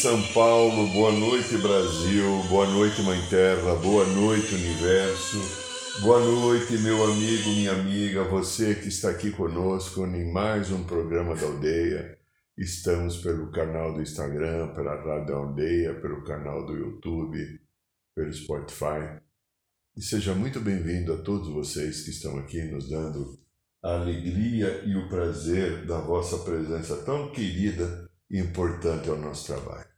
São Paulo, boa noite, Brasil, boa noite, Mãe Terra, boa noite, Universo, boa noite, meu amigo, minha amiga, você que está aqui conosco em mais um programa da Aldeia. Estamos pelo canal do Instagram, pela Rádio Aldeia, pelo canal do YouTube, pelo Spotify. E seja muito bem-vindo a todos vocês que estão aqui nos dando a alegria e o prazer da vossa presença tão querida importante ao nosso trabalho.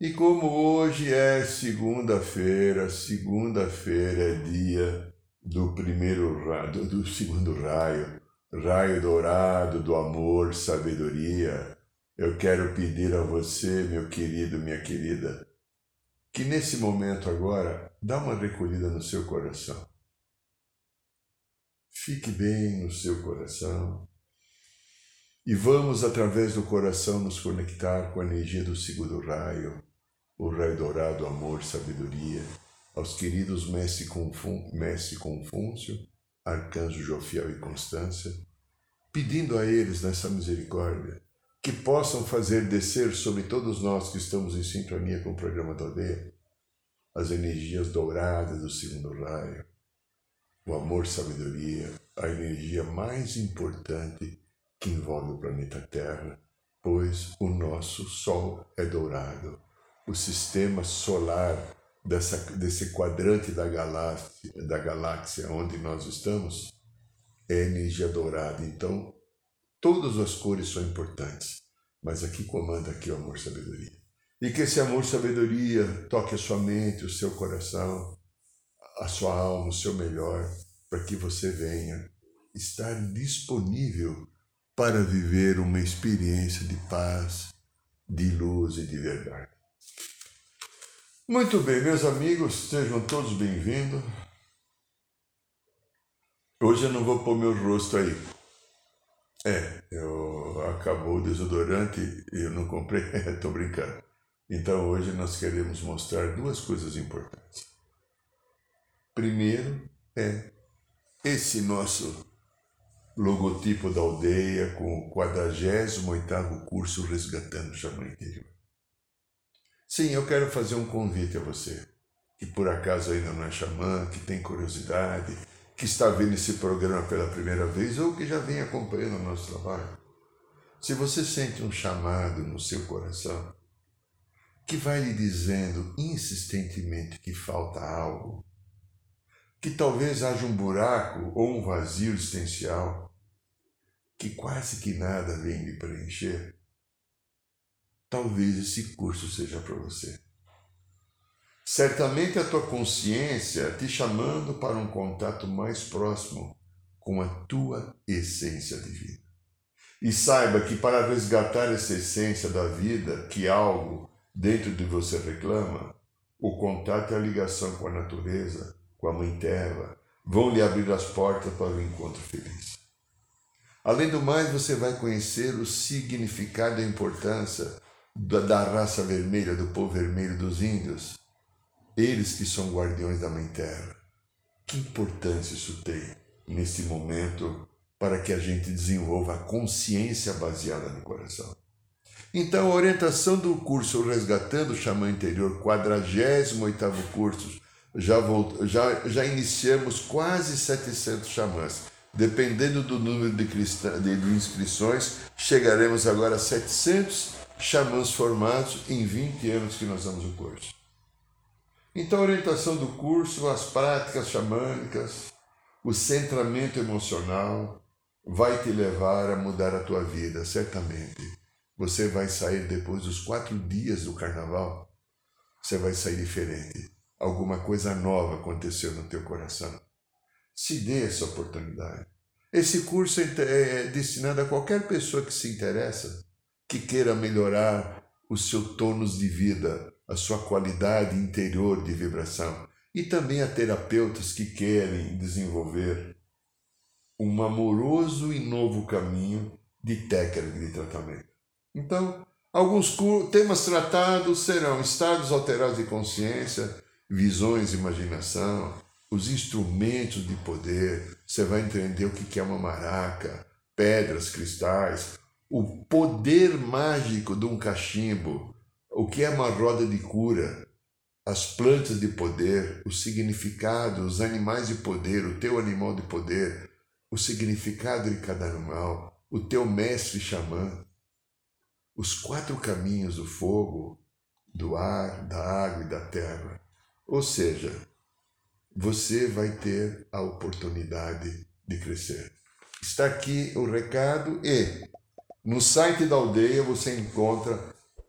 E como hoje é segunda-feira, segunda-feira é dia do primeiro do, do segundo raio, raio dourado do amor, sabedoria, eu quero pedir a você, meu querido, minha querida, que nesse momento agora dá uma recolhida no seu coração. Fique bem no seu coração. E vamos, através do coração, nos conectar com a energia do segundo raio, o raio dourado, amor, sabedoria, aos queridos Mestre, Confun Mestre Arcanjo Jofiel e Constância, pedindo a eles, nessa misericórdia, que possam fazer descer sobre todos nós que estamos em sintonia com o programa da aldeia, as energias douradas do segundo raio, o amor, sabedoria, a energia mais importante que envolve o planeta Terra, pois o nosso Sol é dourado. O sistema solar dessa, desse quadrante da galáxia, da galáxia onde nós estamos é energia dourada. Então, todas as cores são importantes, mas aqui comanda aqui o amor sabedoria. E que esse amor sabedoria toque a sua mente, o seu coração, a sua alma, o seu melhor, para que você venha estar disponível para viver uma experiência de paz, de luz e de verdade. Muito bem, meus amigos, sejam todos bem-vindos. Hoje eu não vou pôr meu rosto aí. É, eu acabou o desodorante e eu não comprei, estou brincando. Então hoje nós queremos mostrar duas coisas importantes. Primeiro é esse nosso logotipo da aldeia com o 48º curso Resgatando o Xamã Interior. Sim, eu quero fazer um convite a você, que por acaso ainda não é xamã, que tem curiosidade, que está vendo esse programa pela primeira vez ou que já vem acompanhando o nosso trabalho. Se você sente um chamado no seu coração, que vai lhe dizendo insistentemente que falta algo, que talvez haja um buraco ou um vazio existencial, que quase que nada vem lhe preencher, talvez esse curso seja para você. Certamente a tua consciência te chamando para um contato mais próximo com a tua essência divina. E saiba que para resgatar essa essência da vida que algo dentro de você reclama, o contato e a ligação com a natureza, com a Mãe Terra, vão lhe abrir as portas para o encontro feliz. Além do mais, você vai conhecer o significado e a importância da raça vermelha, do povo vermelho dos índios, eles que são guardiões da Mãe Terra. Que importância isso tem nesse momento para que a gente desenvolva a consciência baseada no coração. Então, a orientação do curso Resgatando o Xamã Interior, 48º curso, já, já, já iniciamos quase 700 xamãs Dependendo do número de, cristã, de inscrições, chegaremos agora a 700 xamãs formados em 20 anos que nós damos o curso. Então, a orientação do curso, as práticas xamânicas, o centramento emocional vai te levar a mudar a tua vida, certamente. Você vai sair depois dos quatro dias do carnaval, você vai sair diferente. Alguma coisa nova aconteceu no teu coração. Se dê essa oportunidade. Esse curso é, é destinado a qualquer pessoa que se interessa, que queira melhorar o seu tônus de vida, a sua qualidade interior de vibração e também a terapeutas que querem desenvolver um amoroso e novo caminho de técnica de tratamento. Então, alguns temas tratados serão estados alterados de consciência, visões, imaginação, os instrumentos de poder. Você vai entender o que é uma maraca, pedras, cristais, o poder mágico de um cachimbo, o que é uma roda de cura, as plantas de poder, o significado, os animais de poder, o teu animal de poder, o significado de cada animal, o teu mestre xamã, os quatro caminhos do fogo, do ar, da água e da terra. Ou seja, você vai ter a oportunidade de crescer. Está aqui o recado e no site da aldeia você encontra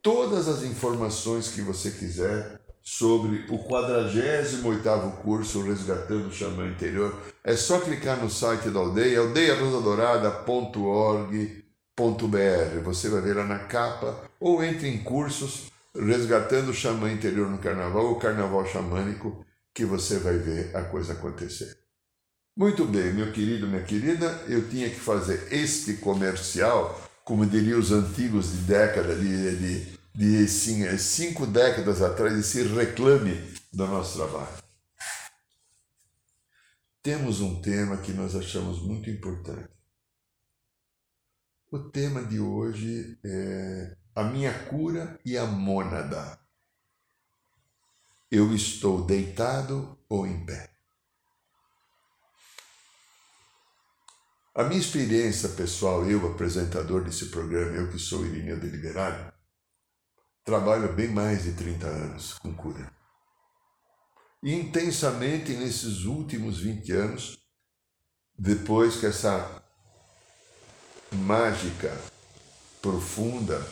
todas as informações que você quiser sobre o 48º curso Resgatando o Xamã Interior. É só clicar no site da aldeia, aldeiarosadorada.org.br. Você vai ver lá na capa, ou entre em cursos Resgatando o Xamã Interior no Carnaval ou Carnaval Xamânico, que você vai ver a coisa acontecer. Muito bem, meu querido, minha querida, eu tinha que fazer este comercial como diriam os antigos de década, de, de, de cinco, cinco décadas atrás, esse reclame do nosso trabalho. Temos um tema que nós achamos muito importante. O tema de hoje é a minha cura e a mônada. Eu estou deitado ou em pé? A minha experiência pessoal, eu, apresentador desse programa, eu que sou Irineu Deliberado, trabalho bem mais de 30 anos com cura. E intensamente nesses últimos 20 anos, depois que essa mágica, profunda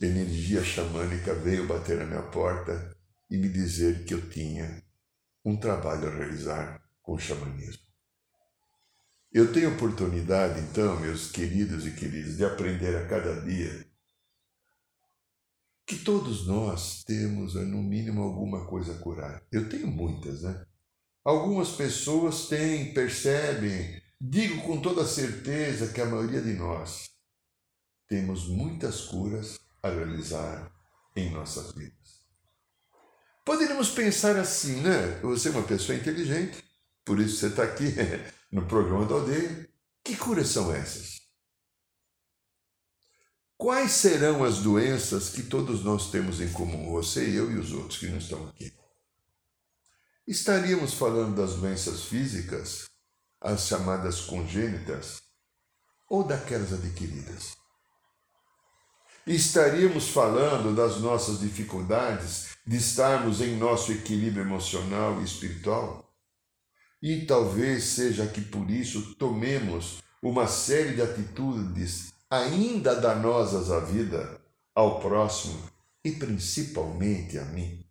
energia xamânica veio bater na minha porta e me dizer que eu tinha um trabalho a realizar com o xamanismo. Eu tenho oportunidade, então, meus queridos e queridas, de aprender a cada dia que todos nós temos, no mínimo, alguma coisa a curar. Eu tenho muitas, né? Algumas pessoas têm, percebem, digo com toda certeza que a maioria de nós temos muitas curas a realizar em nossas vidas. Poderíamos pensar assim, né? Você é uma pessoa inteligente, por isso você está aqui no programa da aldeia. Que curas são essas? Quais serão as doenças que todos nós temos em comum, você, eu e os outros que não estão aqui? Estaríamos falando das doenças físicas, as chamadas congênitas, ou daquelas adquiridas? Estaríamos falando das nossas dificuldades de estarmos em nosso equilíbrio emocional e espiritual? E talvez seja que por isso tomemos uma série de atitudes ainda danosas à vida, ao próximo e principalmente a mim.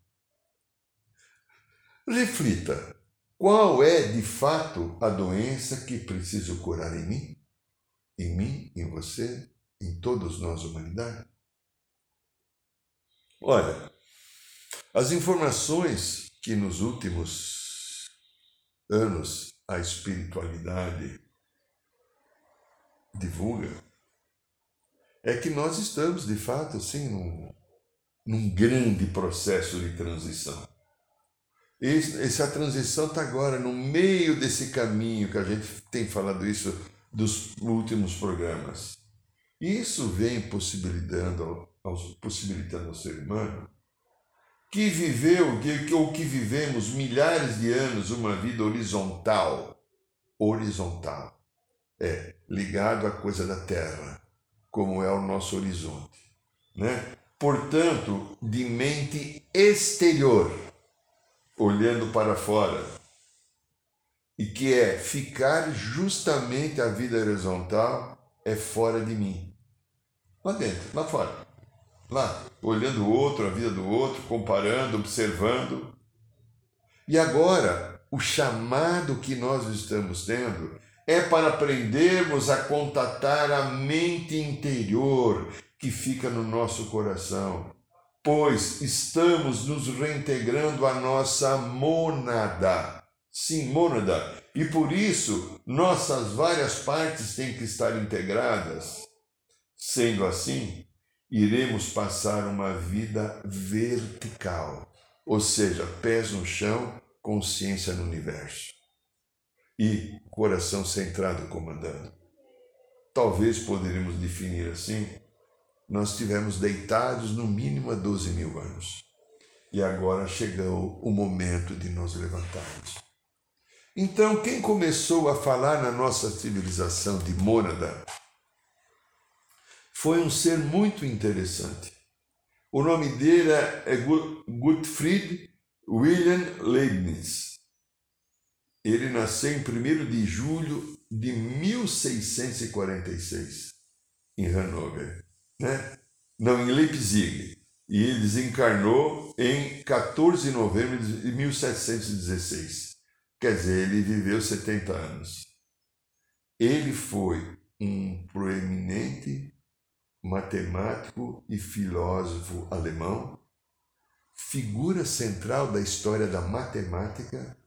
Reflita: qual é de fato a doença que preciso curar em mim? Em mim, em você, em todos nós, humanidade? Olha, as informações que nos últimos anos a espiritualidade divulga, é que nós estamos, de fato, assim, num, num grande processo de transição. essa transição está agora no meio desse caminho que a gente tem falado isso dos últimos programas. Isso vem possibilitando, possibilitando ao ser humano que viveu, que, ou que vivemos milhares de anos uma vida horizontal, horizontal. É ligado à coisa da terra, como é o nosso horizonte. Né? Portanto, de mente exterior, olhando para fora, e que é ficar justamente a vida horizontal é fora de mim. Lá dentro, lá fora. Lá, olhando o outro, a vida do outro, comparando, observando. E agora, o chamado que nós estamos tendo é para aprendermos a contatar a mente interior que fica no nosso coração, pois estamos nos reintegrando à nossa mônada. Sim, mônada. E por isso, nossas várias partes têm que estar integradas. Sendo assim, iremos passar uma vida vertical, ou seja, pés no chão, consciência no universo e coração centrado comandando. Talvez poderíamos definir assim: nós estivemos deitados no mínimo há 12 mil anos e agora chegou o momento de nos levantarmos. Então, quem começou a falar na nossa civilização de mônada foi um ser muito interessante. O nome dele é Gottfried William Leibniz. Ele nasceu em 1 de julho de 1646, em Hanover, né? não, em Leipzig. E ele desencarnou em 14 de novembro de 1716. Quer dizer, ele viveu 70 anos. Ele foi um proeminente matemático e filósofo alemão, figura central da história da matemática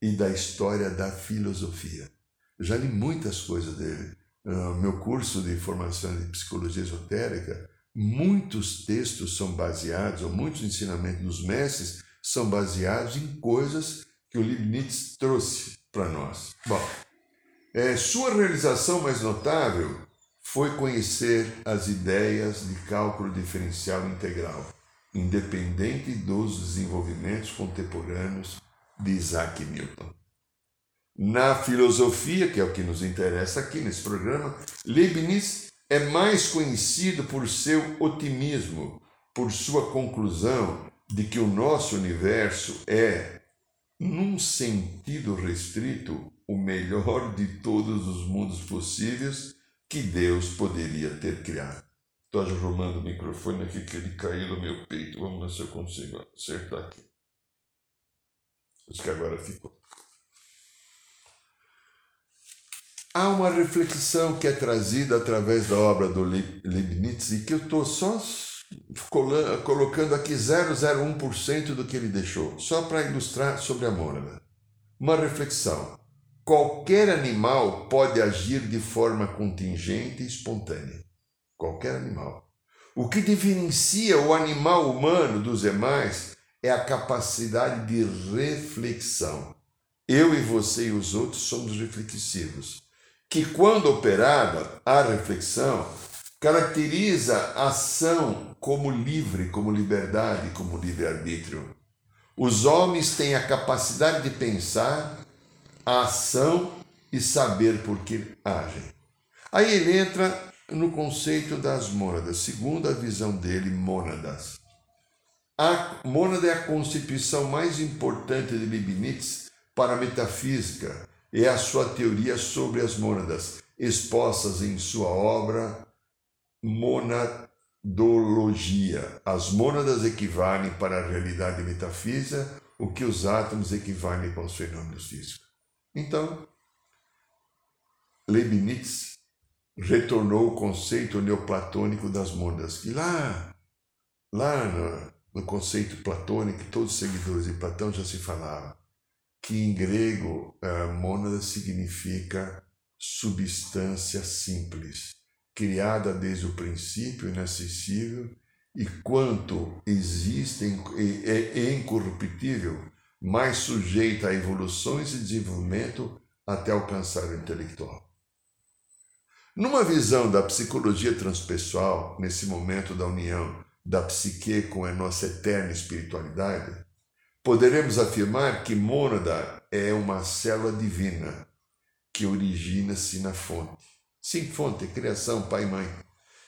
e da história da filosofia. já li muitas coisas dele. No meu curso de formação de psicologia esotérica, muitos textos são baseados, ou muitos ensinamentos dos mestres são baseados em coisas que o Leibniz trouxe para nós. Bom, é, sua realização mais notável foi conhecer as ideias de cálculo diferencial integral, independente dos desenvolvimentos contemporâneos de Isaac Newton. Na filosofia, que é o que nos interessa aqui nesse programa, Leibniz é mais conhecido por seu otimismo, por sua conclusão de que o nosso universo é, num sentido restrito, o melhor de todos os mundos possíveis que Deus poderia ter criado. Estou arrumando o microfone aqui que ele caiu no meu peito. Vamos ver se eu consigo acertar aqui. Acho que agora ficou. Há uma reflexão que é trazida através da obra do Leibniz e que eu estou só colocando aqui 0,01% do que ele deixou, só para ilustrar sobre a mônada. Uma reflexão. Qualquer animal pode agir de forma contingente e espontânea. Qualquer animal. O que diferencia o animal humano dos demais é a capacidade de reflexão. Eu e você e os outros somos reflexivos, que quando operada a reflexão caracteriza a ação como livre, como liberdade, como livre-arbítrio. Os homens têm a capacidade de pensar a ação e saber por que agem. Aí ele entra no conceito das mônadas, segundo a visão dele, mônadas. A mônada é a constituição mais importante de Leibniz para a metafísica é a sua teoria sobre as mônadas, expostas em sua obra Monadologia. As mônadas equivalem para a realidade metafísica o que os átomos equivalem para os fenômenos físicos. Então, Leibniz retornou o conceito neoplatônico das mônadas, que lá, lá no, conceito platônico, todos os seguidores de Platão já se falava, que em grego a mônada significa substância simples, criada desde o princípio, inacessível, e quanto existe é incorruptível, mais sujeita a evoluções e desenvolvimento até alcançar o intelectual. Numa visão da psicologia transpessoal, nesse momento da união da psique com a nossa eterna espiritualidade, poderemos afirmar que mônada é uma célula divina que origina-se na fonte. Sim, fonte, criação, pai e mãe.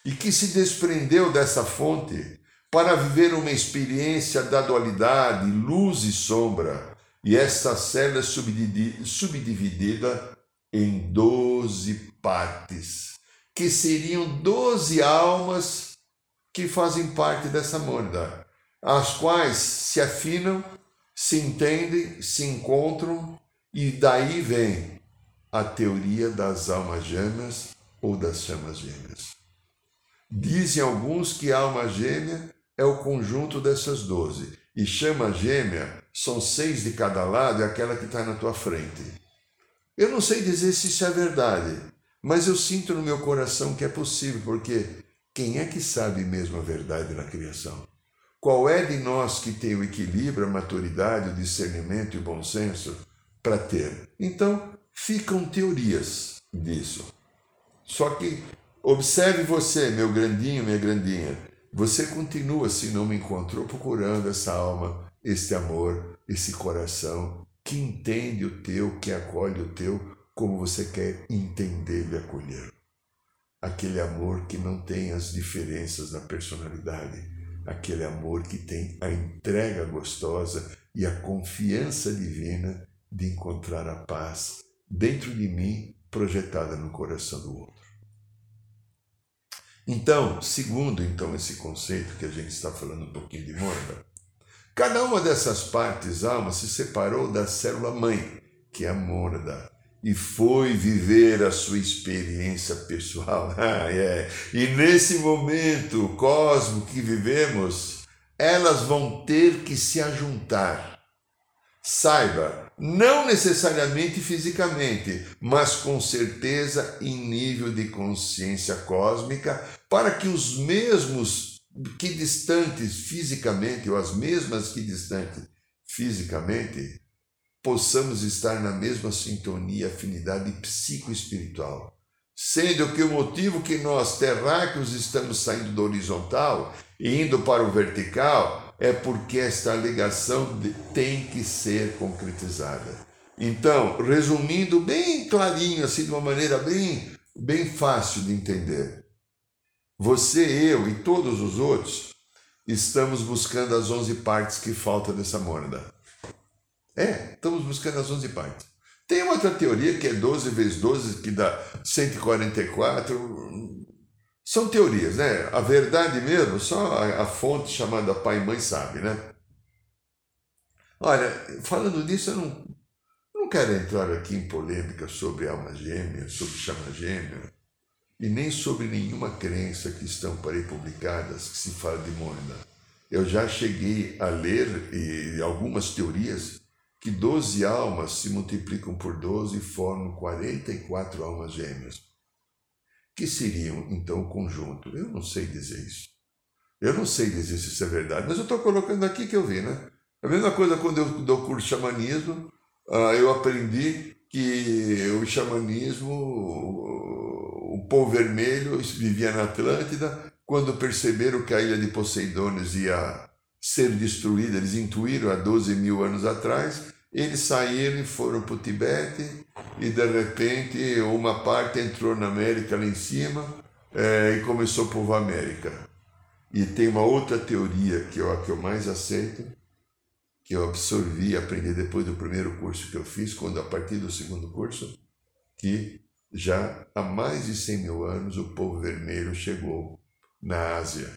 E que se desprendeu dessa fonte para viver uma experiência da dualidade, luz e sombra. E essa célula é subdividida em doze partes, que seriam doze almas que fazem parte dessa mônada, as quais se afinam, se entendem, se encontram, e daí vem a teoria das almas gêmeas ou das chamas gêmeas. Dizem alguns que a alma gêmea é o conjunto dessas doze, e chama gêmea são seis de cada lado, é aquela que está na tua frente. Eu não sei dizer se isso é verdade, mas eu sinto no meu coração que é possível, porque quem é que sabe mesmo a verdade na criação? Qual é de nós que tem o equilíbrio, a maturidade, o discernimento e o bom senso para ter? Então, ficam teorias disso. Só que observe você, meu grandinho, minha grandinha, você continua, se não me encontrou, procurando essa alma, este amor, esse coração que entende o teu, que acolhe o teu, como você quer entender e acolher. Aquele amor que não tem as diferenças na personalidade, aquele amor que tem a entrega gostosa e a confiança divina de encontrar a paz dentro de mim, projetada no coração do outro. Então, segundo então esse conceito que a gente está falando um pouquinho de Mônica, Cada uma dessas partes alma se separou da célula mãe, que é a mônada, e foi viver a sua experiência pessoal. Ah, é. E nesse momento cósmico que vivemos, elas vão ter que se ajuntar. Saiba, não necessariamente fisicamente, mas com certeza em nível de consciência cósmica, para que os mesmos que distantes fisicamente, ou as mesmas que distantes fisicamente, possamos estar na mesma sintonia, afinidade psicoespiritual. Sendo que o motivo que nós, terráqueos, estamos saindo do horizontal e indo para o vertical é porque esta ligação tem que ser concretizada. Então, resumindo bem clarinho, assim, de uma maneira bem, bem fácil de entender, você, eu e todos os outros estamos buscando as 11 partes que faltam dessa mônada. É, estamos buscando as 11 partes. Tem outra teoria que é 12 vezes 12, que dá 144. São teorias, né? A verdade mesmo, só a, a fonte chamada pai e mãe sabe, né? Olha, falando disso, eu não, não quero entrar aqui em polêmica sobre alma gêmea, sobre chama gêmea e nem sobre nenhuma crença que estão por aí publicadas que se fala de Mônada. Eu já cheguei a ler e, algumas teorias que 12 almas se multiplicam por 12 e formam 44 almas gêmeas. Que seriam, então, o conjunto? Eu não sei dizer isso. Eu não sei dizer se isso é verdade, mas eu estou colocando aqui que eu vi, né? A mesma coisa quando eu dou curso de xamanismo, ah, eu aprendi que o xamanismo o povo vermelho vivia na Atlântida. Quando perceberam que a ilha de Poseidones ia ser destruída, eles intuíram há 12 mil anos atrás, eles saíram e foram para o Tibete e de repente uma parte entrou na América lá em cima é, e começou a povoar a América. E tem uma outra teoria que eu, a que eu mais aceito, que eu absorvi aprendi depois do primeiro curso que eu fiz, quando a partir do segundo curso, que já há mais de 100 mil anos, o povo vermelho chegou na Ásia.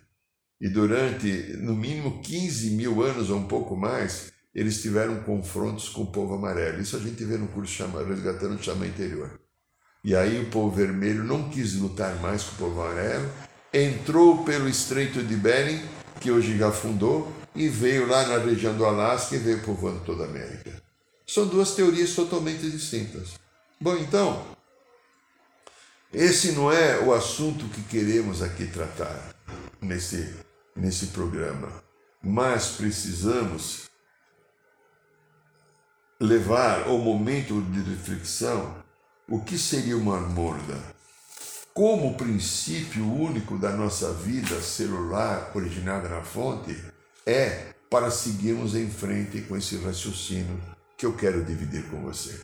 E durante, no mínimo, 15 mil anos ou um pouco mais, eles tiveram confrontos com o povo amarelo. Isso a gente vê no curso chama, Resgatando o Chama Interior. E aí o povo vermelho não quis lutar mais com o povo amarelo, entrou pelo Estreito de Bering, que hoje já afundou, e veio lá na região do Alasca e veio povoando toda a América. São duas teorias totalmente distintas. Bom, então, esse não é o assunto que queremos aqui tratar nesse, nesse programa, mas precisamos levar ao momento de reflexão o que seria uma morda. Como princípio único da nossa vida celular originada na fonte é para seguirmos em frente com esse raciocínio que eu quero dividir com você.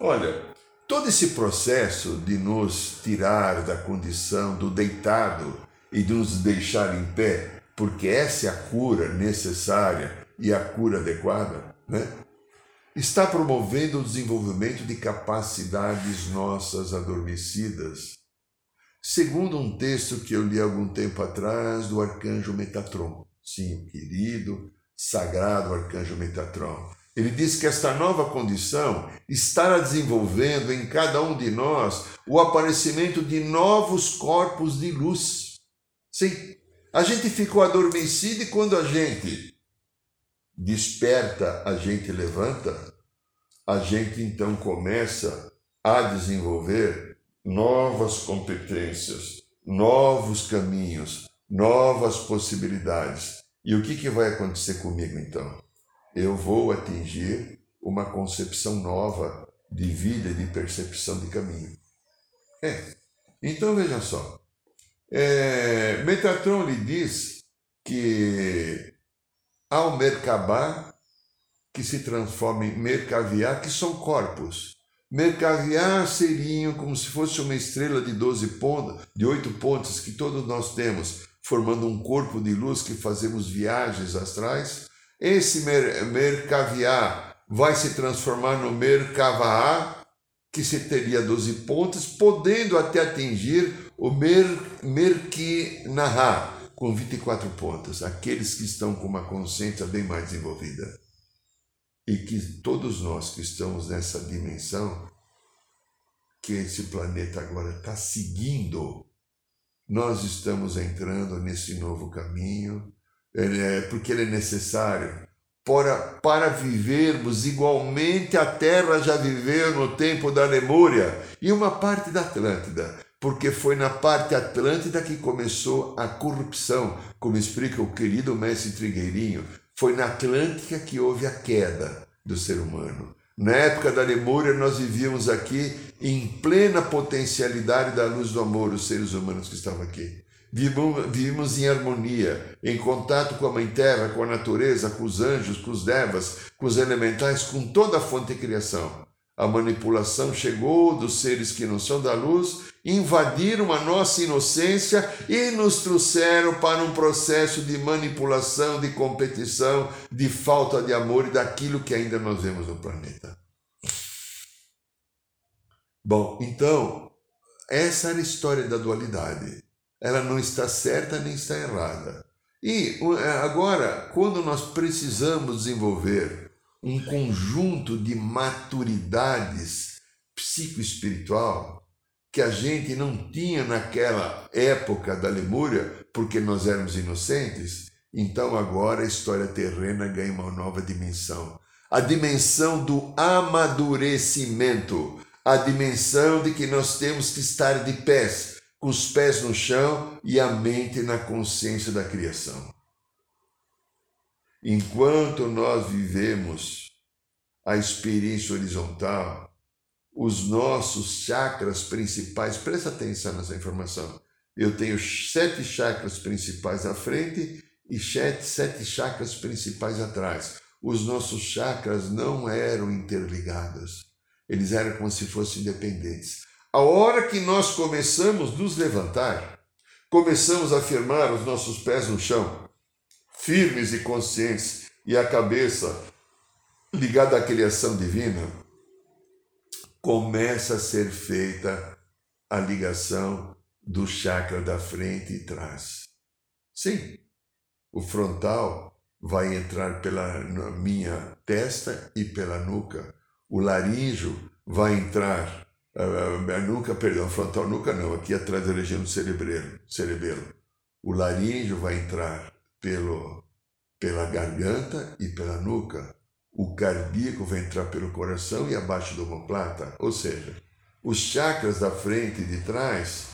Olha, Todo esse processo de nos tirar da condição do deitado e de nos deixar em pé, porque essa é a cura necessária e a cura adequada, né? Está promovendo o desenvolvimento de capacidades nossas adormecidas. Segundo um texto que eu li algum tempo atrás do arcanjo Metatron, sim, querido, sagrado arcanjo Metatron. Ele diz que esta nova condição estará desenvolvendo em cada um de nós o aparecimento de novos corpos de luz. Sim, a gente ficou adormecido e quando a gente desperta, a gente levanta, a gente então começa a desenvolver novas competências, novos caminhos, novas possibilidades. E o que, que vai acontecer comigo então? eu vou atingir uma concepção nova de vida de percepção de caminho. É. Então veja só. É, Metatron lhe diz que há o Merkabah que se transforma em Mercaviar, que são corpos. Mercaviar seriam como se fosse uma estrela de 12 pontas, de oito pontas que todos nós temos, formando um corpo de luz que fazemos viagens astrais esse mer Mercaviar vai se transformar no Merkavaá, que se teria 12 pontos, podendo até atingir o Mer Merkinahá, com 24 pontos, aqueles que estão com uma consciência bem mais desenvolvida. E que todos nós que estamos nessa dimensão, que esse planeta agora está seguindo, nós estamos entrando nesse novo caminho, é, porque ele é necessário para, para vivermos igualmente a Terra já viveu no tempo da Lemúria e uma parte da Atlântida, porque foi na parte Atlântida que começou a corrupção, como explica o querido mestre Trigueirinho. Foi na Atlântica que houve a queda do ser humano. Na época da Lemúria, nós vivíamos aqui em plena potencialidade da luz do amor, os seres humanos que estavam aqui. Vivemos em harmonia, em contato com a Mãe Terra, com a natureza, com os anjos, com os devas, com os elementais, com toda a fonte de criação. A manipulação chegou dos seres que não são da luz, invadiram a nossa inocência e nos trouxeram para um processo de manipulação, de competição, de falta de amor e daquilo que ainda nós vemos no planeta. Bom, então, essa era a história da dualidade ela não está certa nem está errada. E é, agora, quando nós precisamos desenvolver um conjunto de maturidades psicoespiritual que a gente não tinha naquela época da Lemúria, porque nós éramos inocentes, então agora a história terrena ganha uma nova dimensão. A dimensão do amadurecimento, a dimensão de que nós temos que estar de pés com os pés no chão e a mente na consciência da criação. Enquanto nós vivemos a experiência horizontal, os nossos chakras principais, presta atenção nessa informação. Eu tenho sete chakras principais à frente e sete, sete chakras principais atrás. Os nossos chakras não eram interligados, eles eram como se fossem independentes. A hora que nós começamos a nos levantar, começamos a firmar os nossos pés no chão, firmes e conscientes, e a cabeça ligada à criação divina, começa a ser feita a ligação do chakra da frente e trás. Sim, o frontal vai entrar pela minha testa e pela nuca. O laríngeo vai entrar a, nuca, perdão, frontal nuca não, aqui atrás da região do cerebelo, cerebelo. O laríngeo vai entrar pelo, pela garganta e pela nuca. O cardíaco vai entrar pelo coração e abaixo do omoplata. Ou seja, os chakras da frente e de trás,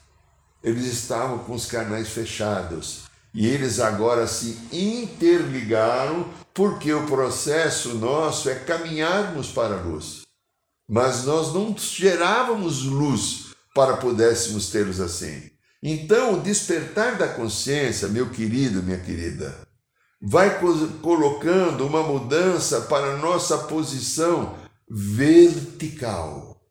eles estavam com os canais fechados. E eles agora se interligaram porque o processo nosso é caminharmos para a luz mas nós não gerávamos luz para pudéssemos tê-los assim. Então, o despertar da consciência, meu querido, minha querida, vai colocando uma mudança para nossa posição vertical.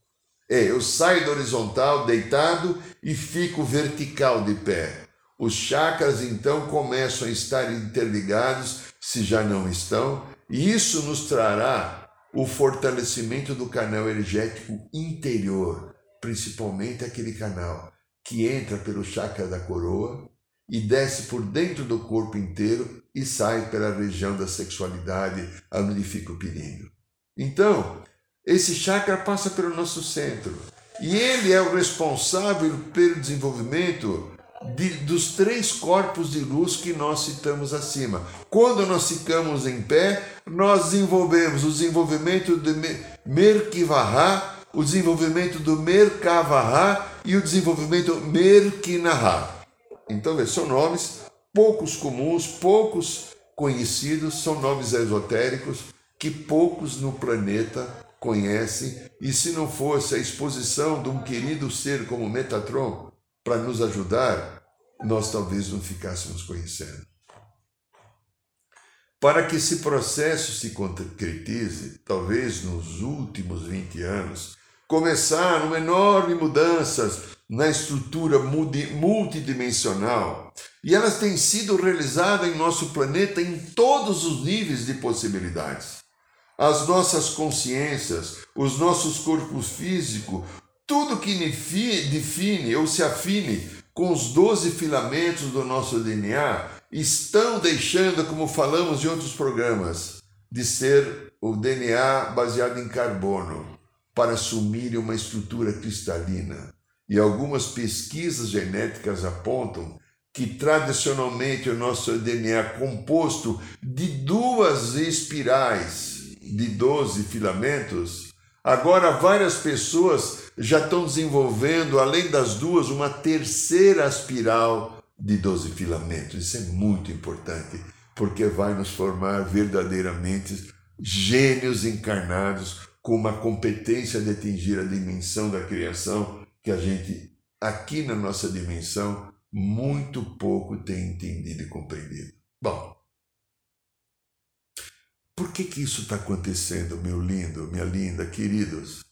É, eu saio do horizontal deitado e fico vertical de pé. Os chakras então começam a estar interligados, se já não estão, e isso nos trará o fortalecimento do canal energético interior, principalmente aquele canal que entra pelo chakra da coroa e desce por dentro do corpo inteiro e sai pela região da sexualidade, onde fica o períneo. Então, esse chakra passa pelo nosso centro e ele é o responsável pelo desenvolvimento de, dos três corpos de luz que nós citamos acima. Quando nós ficamos em pé, nós desenvolvemos o desenvolvimento do Merkivahá, o desenvolvimento do Merkavahá e o desenvolvimento Merkinahá. Então, são nomes poucos comuns, poucos conhecidos, são nomes esotéricos que poucos no planeta conhecem, e se não fosse a exposição de um querido ser como Metatron, para nos ajudar, nós talvez não ficássemos conhecendo. Para que esse processo se concretize, talvez nos últimos 20 anos, começaram enormes mudanças na estrutura multidimensional e elas têm sido realizadas em nosso planeta em todos os níveis de possibilidades. As nossas consciências, os nossos corpos físicos, tudo que define ou se afine com os 12 filamentos do nosso DNA estão deixando, como falamos em outros programas, de ser o DNA baseado em carbono para assumir uma estrutura cristalina. E algumas pesquisas genéticas apontam que tradicionalmente o nosso DNA é composto de duas espirais de 12 filamentos Agora, várias pessoas já estão desenvolvendo, além das duas, uma terceira espiral de 12 filamentos. Isso é muito importante, porque vai nos formar verdadeiramente gênios encarnados com uma competência de atingir a dimensão da criação que a gente, aqui na nossa dimensão, muito pouco tem entendido e compreendido. Bom, por que, que isso está acontecendo, meu lindo, minha linda, queridos?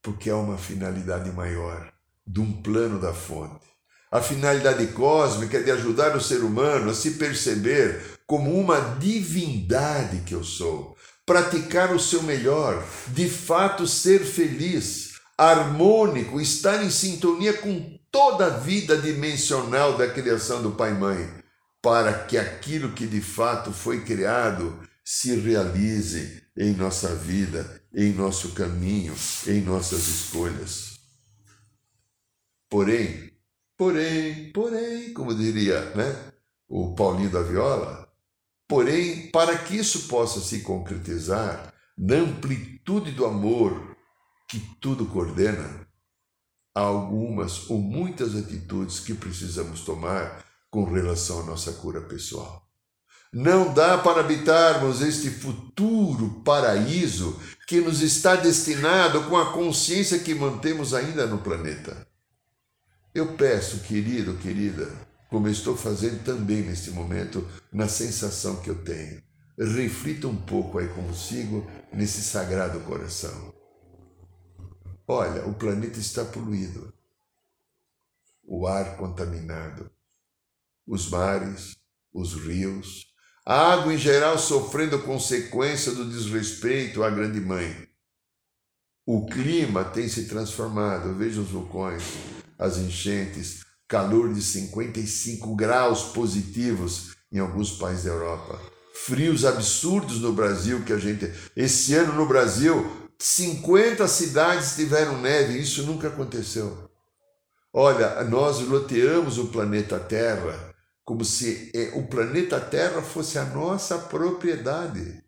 Porque há uma finalidade maior, de um plano da fonte. A finalidade cósmica é de ajudar o ser humano a se perceber como uma divindade que eu sou, praticar o seu melhor, de fato ser feliz, harmônico, estar em sintonia com toda a vida dimensional da criação do Pai e Mãe, para que aquilo que de fato foi criado se realize em nossa vida, em nosso caminho, em nossas escolhas. Porém, porém, porém, como diria né, o Paulinho da Viola, porém, para que isso possa se concretizar na amplitude do amor que tudo coordena, há algumas ou muitas atitudes que precisamos tomar com relação à nossa cura pessoal. Não dá para habitarmos este futuro paraíso que nos está destinado com a consciência que mantemos ainda no planeta. Eu peço, querido, querida, como estou fazendo também neste momento, na sensação que eu tenho, reflita um pouco aí consigo nesse sagrado coração. Olha, o planeta está poluído, o ar contaminado, os mares, os rios, a água em geral sofrendo consequência do desrespeito à grande mãe. O clima tem se transformado, veja os vulcões, as enchentes, calor de 55 graus positivos em alguns países da Europa. Frios absurdos no Brasil que a gente. Esse ano no Brasil, 50 cidades tiveram neve, isso nunca aconteceu. Olha, nós loteamos o planeta Terra como se é, o planeta Terra fosse a nossa propriedade.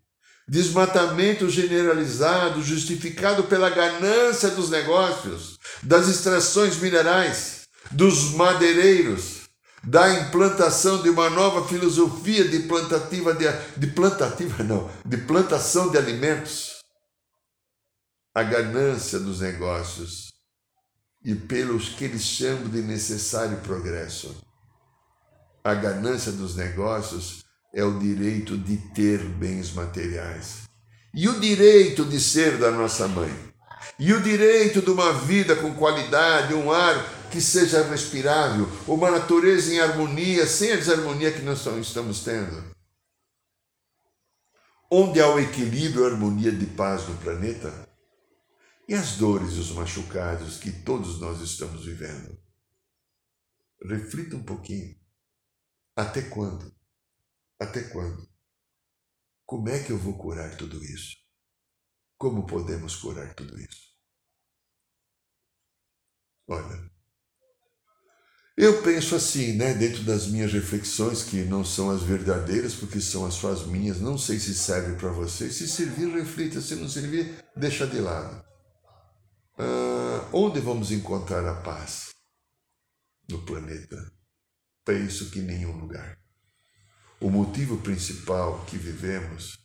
Desmatamento generalizado, justificado pela ganância dos negócios, das extrações minerais, dos madeireiros, da implantação de uma nova filosofia de plantativa de, de plantativa não, de plantação de alimentos. A ganância dos negócios e pelos que eles chamam de necessário progresso a ganância dos negócios é o direito de ter bens materiais. E o direito de ser da nossa mãe. E o direito de uma vida com qualidade, um ar que seja respirável, uma natureza em harmonia, sem a desarmonia que nós estamos tendo. Onde há o equilíbrio e harmonia de paz no planeta, e as dores e os machucados que todos nós estamos vivendo. Reflita um pouquinho. Até quando? Até quando? Como é que eu vou curar tudo isso? Como podemos curar tudo isso? Olha, eu penso assim, né, dentro das minhas reflexões, que não são as verdadeiras, porque são as suas minhas, não sei se serve para você. Se servir, reflita. Se não servir, deixa de lado. Ah, onde vamos encontrar a paz? No planeta. Penso que em nenhum lugar. O motivo principal que vivemos,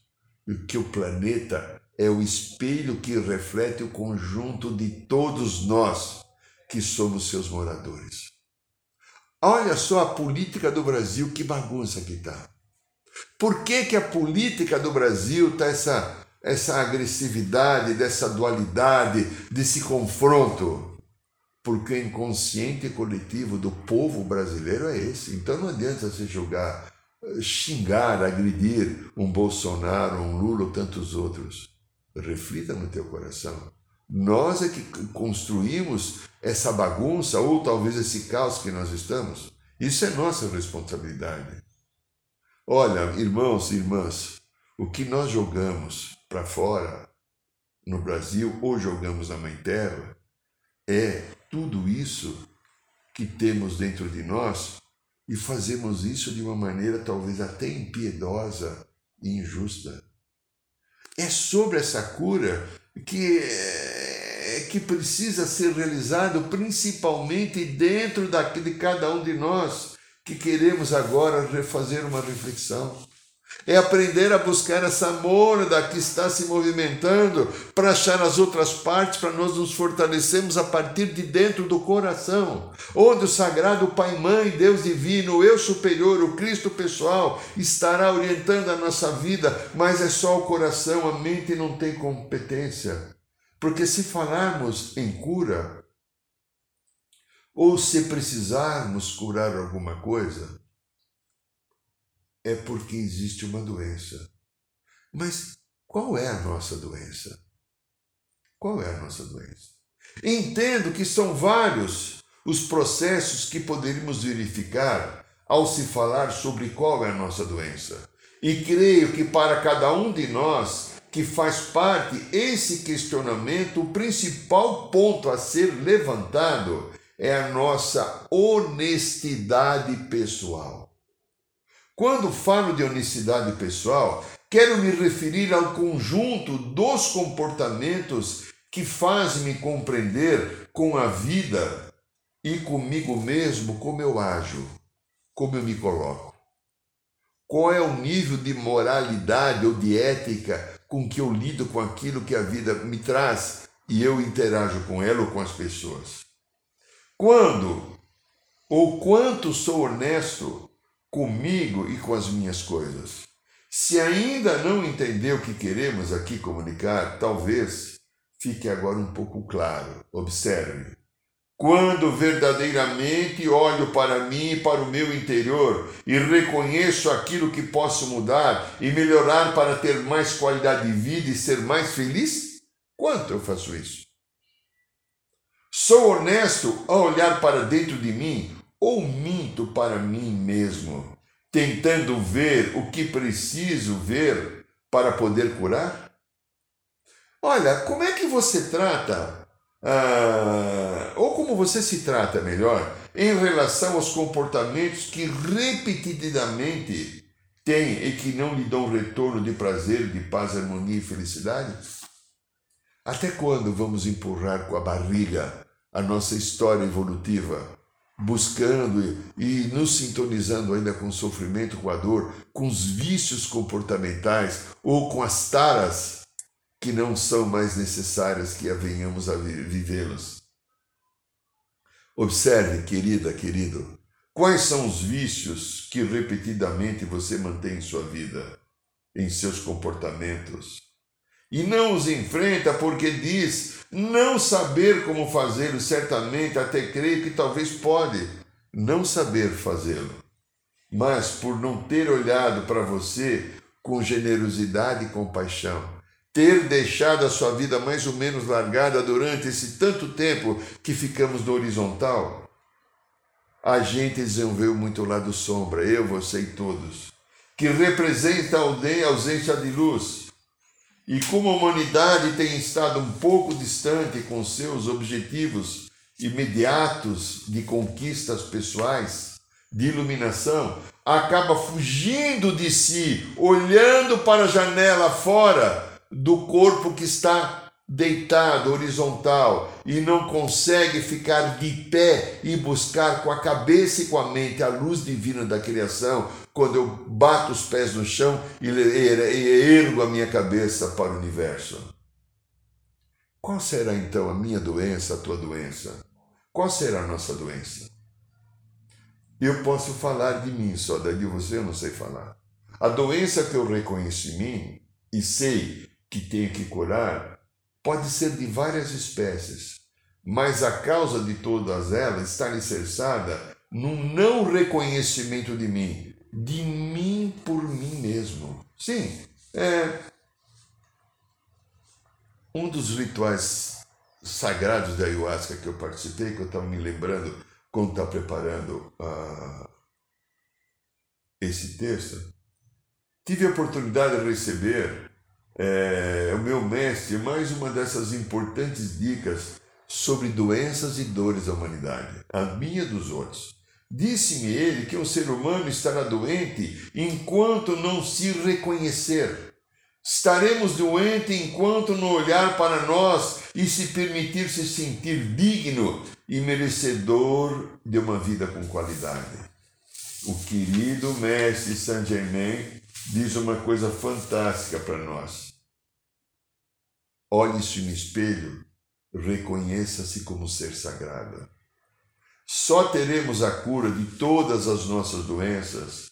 que o planeta é o espelho que reflete o conjunto de todos nós que somos seus moradores. Olha só a política do Brasil, que bagunça que está. Por que, que a política do Brasil está essa, essa agressividade, dessa dualidade, desse confronto? Porque o inconsciente coletivo do povo brasileiro é esse. Então não adianta se julgar xingar, agredir um Bolsonaro, um Lula ou tantos outros. Reflita no teu coração. Nós é que construímos essa bagunça ou talvez esse caos que nós estamos. Isso é nossa responsabilidade. Olha, irmãos e irmãs, o que nós jogamos para fora no Brasil ou jogamos na Mãe Terra é tudo isso que temos dentro de nós e fazemos isso de uma maneira talvez até impiedosa e injusta. É sobre essa cura que, é, que precisa ser realizado principalmente dentro de cada um de nós que queremos agora fazer uma reflexão é aprender a buscar essa morda que está se movimentando para achar as outras partes, para nós nos fortalecermos a partir de dentro do coração, onde o sagrado Pai Mãe, Deus divino, o eu superior, o Cristo pessoal estará orientando a nossa vida, mas é só o coração, a mente não tem competência. Porque se falarmos em cura, ou se precisarmos curar alguma coisa, é porque existe uma doença. Mas qual é a nossa doença? Qual é a nossa doença? Entendo que são vários os processos que poderíamos verificar ao se falar sobre qual é a nossa doença. E creio que para cada um de nós que faz parte esse questionamento, o principal ponto a ser levantado é a nossa honestidade pessoal. Quando falo de honestidade pessoal, quero me referir ao conjunto dos comportamentos que fazem me compreender com a vida e comigo mesmo como eu ajo, como eu me coloco. Qual é o nível de moralidade ou de ética com que eu lido com aquilo que a vida me traz e eu interajo com ela ou com as pessoas? Quando ou quanto sou honesto comigo e com as minhas coisas. Se ainda não entendeu o que queremos aqui comunicar, talvez fique agora um pouco claro. Observe. Quando verdadeiramente olho para mim e para o meu interior e reconheço aquilo que posso mudar e melhorar para ter mais qualidade de vida e ser mais feliz, quanto eu faço isso? Sou honesto ao olhar para dentro de mim ou minto para mim mesmo, tentando ver o que preciso ver para poder curar? Olha, como é que você trata, ah, ou como você se trata melhor, em relação aos comportamentos que repetidamente tem e que não lhe dão retorno de prazer, de paz, harmonia e felicidade? Até quando vamos empurrar com a barriga a nossa história evolutiva buscando e nos sintonizando ainda com o sofrimento, com a dor, com os vícios comportamentais ou com as taras que não são mais necessárias que venhamos a vivê-los. Observe, querida, querido, quais são os vícios que repetidamente você mantém em sua vida, em seus comportamentos, e não os enfrenta porque diz não saber como fazê-lo, certamente até creio que talvez pode não saber fazê-lo. Mas por não ter olhado para você com generosidade e compaixão, ter deixado a sua vida mais ou menos largada durante esse tanto tempo que ficamos no horizontal, a gente desenvolveu muito lado sombra, eu, você e todos, que representa a ausência de luz. E como a humanidade tem estado um pouco distante com seus objetivos imediatos de conquistas pessoais, de iluminação, acaba fugindo de si, olhando para a janela fora do corpo que está deitado, horizontal, e não consegue ficar de pé e buscar com a cabeça e com a mente a luz divina da criação, quando eu bato os pés no chão e ergo a minha cabeça para o universo. Qual será então a minha doença, a tua doença? Qual será a nossa doença? Eu posso falar de mim só, daí de você eu não sei falar. A doença que eu reconheço em mim e sei que tenho que curar pode ser de várias espécies, mas a causa de todas elas está alicerçada num não reconhecimento de mim, de mim por mim mesmo. Sim, é um dos rituais sagrados da ayahuasca que eu participei, que eu estava me lembrando quando estava preparando uh, esse texto, tive a oportunidade de receber é, o meu mestre mais uma dessas importantes dicas sobre doenças e dores da humanidade, a minha dos outros. Disse-me ele que o ser humano estará doente enquanto não se reconhecer. Estaremos doentes enquanto não olhar para nós e se permitir se sentir digno e merecedor de uma vida com qualidade. O querido mestre Saint Germain diz uma coisa fantástica para nós. Olhe-se no espelho, reconheça-se como ser sagrado. Só teremos a cura de todas as nossas doenças,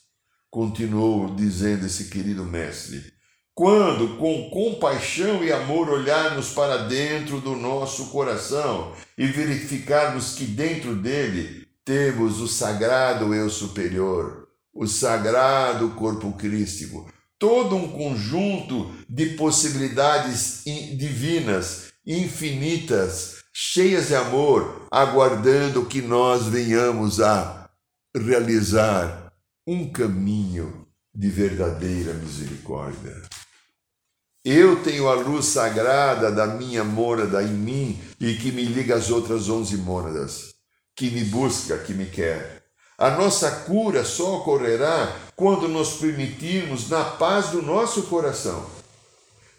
continuou dizendo esse querido mestre, quando, com compaixão e amor, olharmos para dentro do nosso coração e verificarmos que dentro dele temos o sagrado eu superior, o sagrado corpo crístico, todo um conjunto de possibilidades divinas, infinitas, cheias de amor, aguardando que nós venhamos a realizar um caminho de verdadeira misericórdia. Eu tenho a luz sagrada da minha mônada em mim e que me liga às outras onze mônadas, que me busca, que me quer. A nossa cura só ocorrerá quando nos permitirmos, na paz do nosso coração,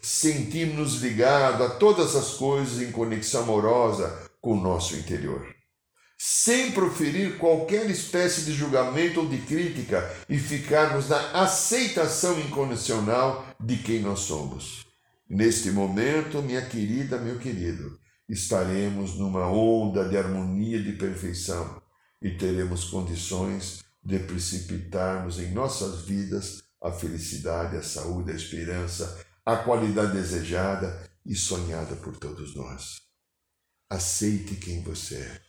sentirmos ligados a todas as coisas em conexão amorosa com o nosso interior. Sem proferir qualquer espécie de julgamento ou de crítica e ficarmos na aceitação incondicional de quem nós somos. Neste momento, minha querida, meu querido, estaremos numa onda de harmonia de perfeição e teremos condições de precipitarmos em nossas vidas a felicidade, a saúde, a esperança, a qualidade desejada e sonhada por todos nós. Aceite quem você é.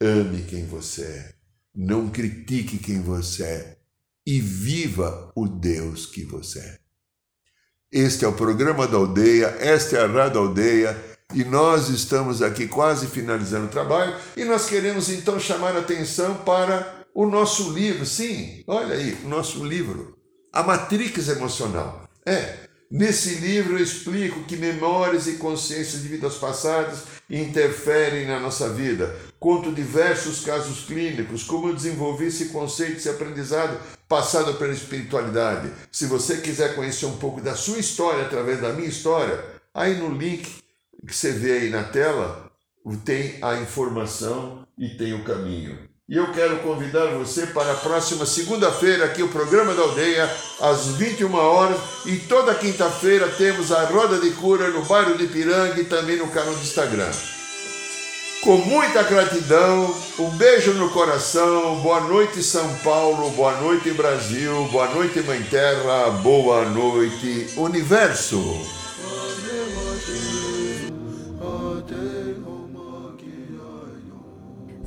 Ame quem você é. Não critique quem você é. E viva o Deus que você é. Este é o programa da aldeia, esta é a Rádio Aldeia e nós estamos aqui quase finalizando o trabalho e nós queremos então chamar a atenção para o nosso livro. Sim, olha aí, o nosso livro, A Matrix Emocional. É, nesse livro eu explico que memórias e consciências de vidas passadas interferem na nossa vida. Conto diversos casos clínicos, como eu desenvolvi esse conceito, esse aprendizado passado pela espiritualidade. Se você quiser conhecer um pouco da sua história através da minha história, aí no link que você vê aí na tela tem a informação e tem o caminho. E eu quero convidar você para a próxima segunda-feira, aqui o programa da aldeia, às 21 horas. E toda quinta-feira temos a Roda de Cura no bairro de Piranga e também no canal do Instagram. Com muita gratidão, um beijo no coração, boa noite São Paulo, boa noite Brasil, boa noite Mãe Terra, boa noite Universo.